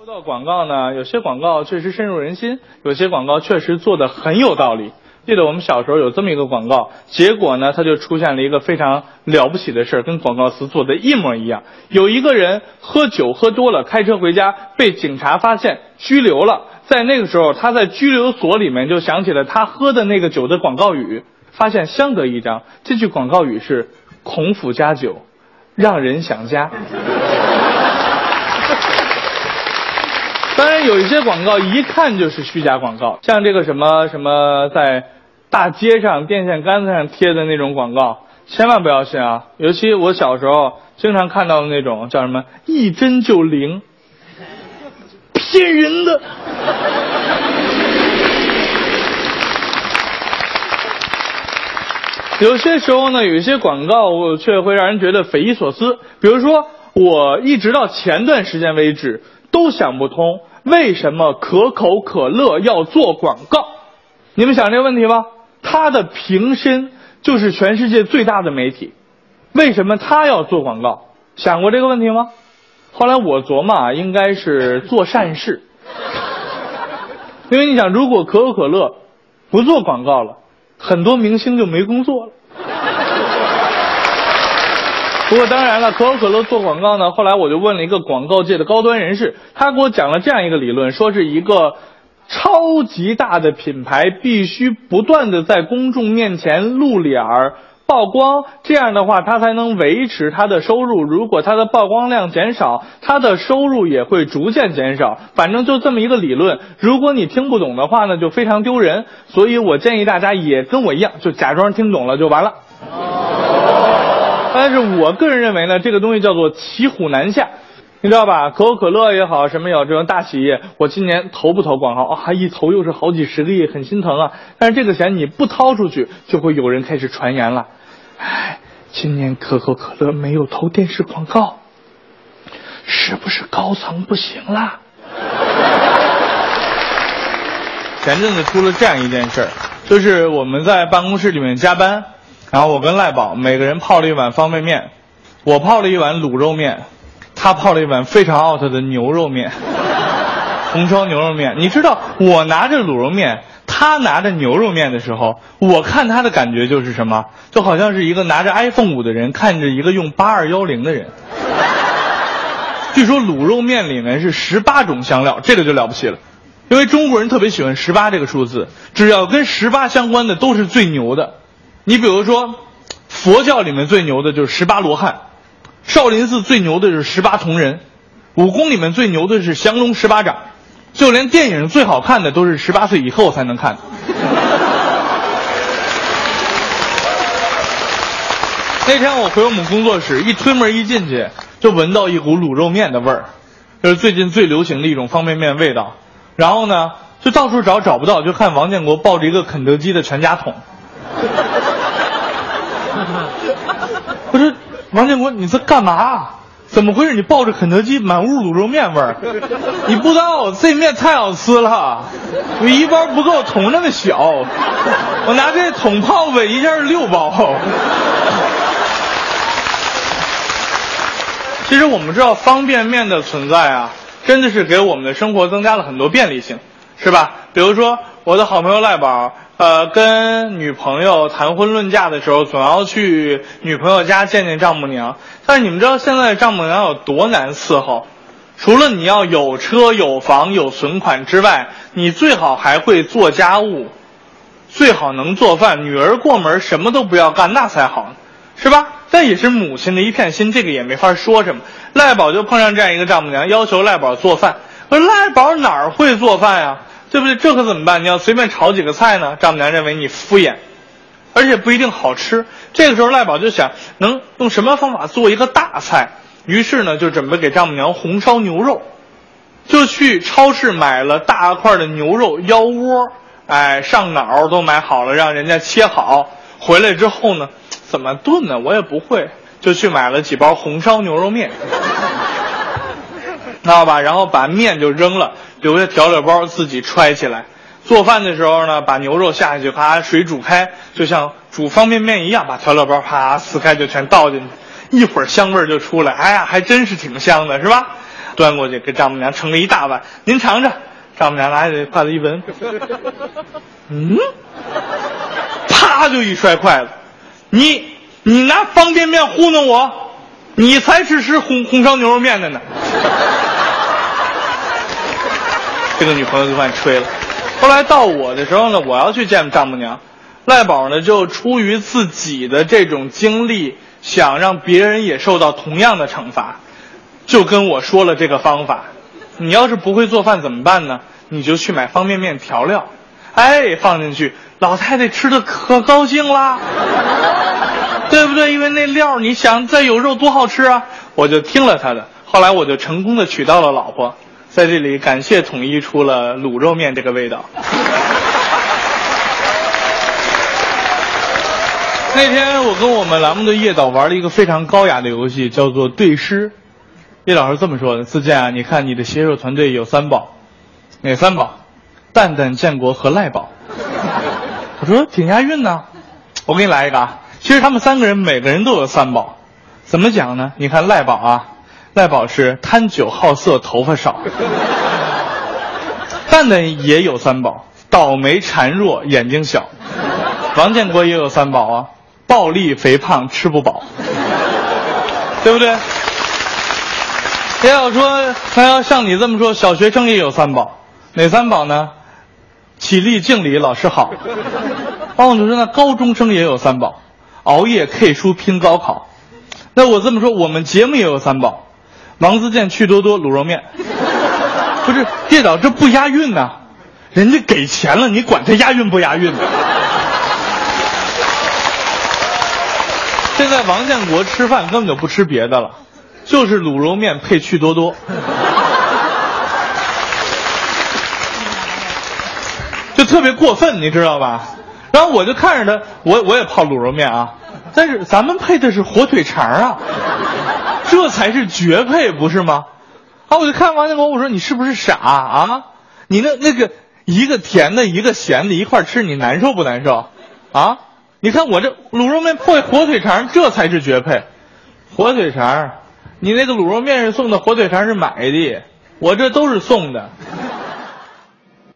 说到广告呢，有些广告确实深入人心，有些广告确实做的很有道理。记得我们小时候有这么一个广告，结果呢，它就出现了一个非常了不起的事儿，跟广告词做的一模一样。有一个人喝酒喝多了，开车回家被警察发现拘留了。在那个时候，他在拘留所里面就想起了他喝的那个酒的广告语，发现相得益彰。这句广告语是“孔府家酒，让人想家”。当然，有一些广告一看就是虚假广告，像这个什么什么在大街上电线杆子上贴的那种广告，千万不要信啊！尤其我小时候经常看到的那种叫什么“一针就灵”，骗人的。有些时候呢，有一些广告却会让人觉得匪夷所思。比如说，我一直到前段时间为止都想不通，为什么可口可乐要做广告？你们想这个问题吗？它的瓶身就是全世界最大的媒体，为什么它要做广告？想过这个问题吗？后来我琢磨啊，应该是做善事。因为你想，如果可口可乐不做广告了，很多明星就没工作了。不过当然了，可口可乐做广告呢，后来我就问了一个广告界的高端人士，他给我讲了这样一个理论，说是一个超级大的品牌必须不断的在公众面前露脸儿。曝光，这样的话，它才能维持它的收入。如果它的曝光量减少，它的收入也会逐渐减少。反正就这么一个理论。如果你听不懂的话呢，就非常丢人。所以我建议大家也跟我一样，就假装听懂了就完了。但是我个人认为呢，这个东西叫做骑虎难下，你知道吧？可口可乐也好，什么有这种大企业，我今年投不投广告啊？一投又是好几十个亿，很心疼啊。但是这个钱你不掏出去，就会有人开始传言了。哎，今年可口可乐没有投电视广告，是不是高层不行了？前阵子出了这样一件事儿，就是我们在办公室里面加班，然后我跟赖宝每个人泡了一碗方便面，我泡了一碗卤肉面，他泡了一碗非常 out 的牛肉面，红烧牛肉面。你知道我拿着卤肉面。他拿着牛肉面的时候，我看他的感觉就是什么，就好像是一个拿着 iPhone 五的人看着一个用八二幺零的人。据说卤肉面里面是十八种香料，这个就了不起了，因为中国人特别喜欢十八这个数字，只要跟十八相关的都是最牛的。你比如说，佛教里面最牛的就是十八罗汉，少林寺最牛的就是十八铜人，武功里面最牛的是降龙十八掌。就连电影最好看的都是十八岁以后才能看。那天我回我们工作室，一推门一进去，就闻到一股卤肉面的味儿，这是最近最流行的一种方便面味道。然后呢，就到处找找不到，就看王建国抱着一个肯德基的全家桶。不是，王建国你在干嘛？怎么回事？你抱着肯德基，满屋卤肉面味儿。你不知道这面太好吃了，我一包不够，桶那么小，我拿这桶泡呗，一下六包。其实我们知道方便面的存在啊，真的是给我们的生活增加了很多便利性，是吧？比如说我的好朋友赖宝。呃，跟女朋友谈婚论嫁的时候，总要去女朋友家见见丈母娘。但是你们知道现在丈母娘有多难伺候？除了你要有车有房有存款之外，你最好还会做家务，最好能做饭。女儿过门什么都不要干，那才好，是吧？但也是母亲的一片心，这个也没法说什么。赖宝就碰上这样一个丈母娘，要求赖宝做饭。说赖宝哪儿会做饭呀？对不对？这可怎么办？你要随便炒几个菜呢？丈母娘认为你敷衍，而且不一定好吃。这个时候赖宝就想，能用什么方法做一个大菜？于是呢，就准备给丈母娘红烧牛肉，就去超市买了大块的牛肉腰窝，哎，上脑都买好了，让人家切好。回来之后呢，怎么炖呢？我也不会，就去买了几包红烧牛肉面，知道吧？然后把面就扔了。留下调料包自己揣起来，做饭的时候呢，把牛肉下去，啪，水煮开，就像煮方便面一样，把调料包啪撕开就全倒进去，一会儿香味就出来，哎呀，还真是挺香的，是吧？端过去给丈母娘盛了一大碗，您尝尝。丈母娘拿起筷子一闻，嗯，啪就一摔筷子，你你拿方便面糊弄我，你才是吃红红烧牛肉面的呢。这个女朋友就算吹了。后来到我的时候呢，我要去见丈母娘，赖宝呢就出于自己的这种经历，想让别人也受到同样的惩罚，就跟我说了这个方法。你要是不会做饭怎么办呢？你就去买方便面调料，哎，放进去，老太太吃的可高兴啦，对不对？因为那料，你想再有肉多好吃啊！我就听了他的，后来我就成功的娶到了老婆，在这里感谢统一出了卤肉面这个味道。那天我跟我们栏目的叶导玩了一个非常高雅的游戏，叫做对诗。叶老师这么说的：“自健啊，你看你的写手团队有三宝，哪三宝？蛋蛋、建国和赖宝。”我说挺押韵呢。我给你来一个啊。其实他们三个人每个人都有三宝，怎么讲呢？你看赖宝啊，赖宝是贪酒好色、头发少。蛋蛋也有三宝，倒霉、孱弱、眼睛小。王建国也有三宝啊，暴力、肥胖、吃不饱，对不对？要说，他要像你这么说，小学生也有三宝，哪三宝呢？起立敬礼，老师好。王主任那高中生也有三宝，熬夜 K 书拼高考。那我这么说，我们节目也有三宝，王自健、趣多多、卤肉面。不是，叶导这不押韵呐，人家给钱了，你管他押韵不押韵呢？现在王建国吃饭根本就不吃别的了。就是卤肉面配趣多多，就特别过分，你知道吧？然后我就看着他，我我也泡卤肉面啊，但是咱们配的是火腿肠啊，这才是绝配，不是吗？啊，我就看王建国，我说你是不是傻啊？你那那个一个甜的，一个咸的，一块吃，你难受不难受？啊？你看我这卤肉面配火腿肠，这才是绝配，火腿肠。你那个卤肉面是送的，火腿肠是买的，我这都是送的。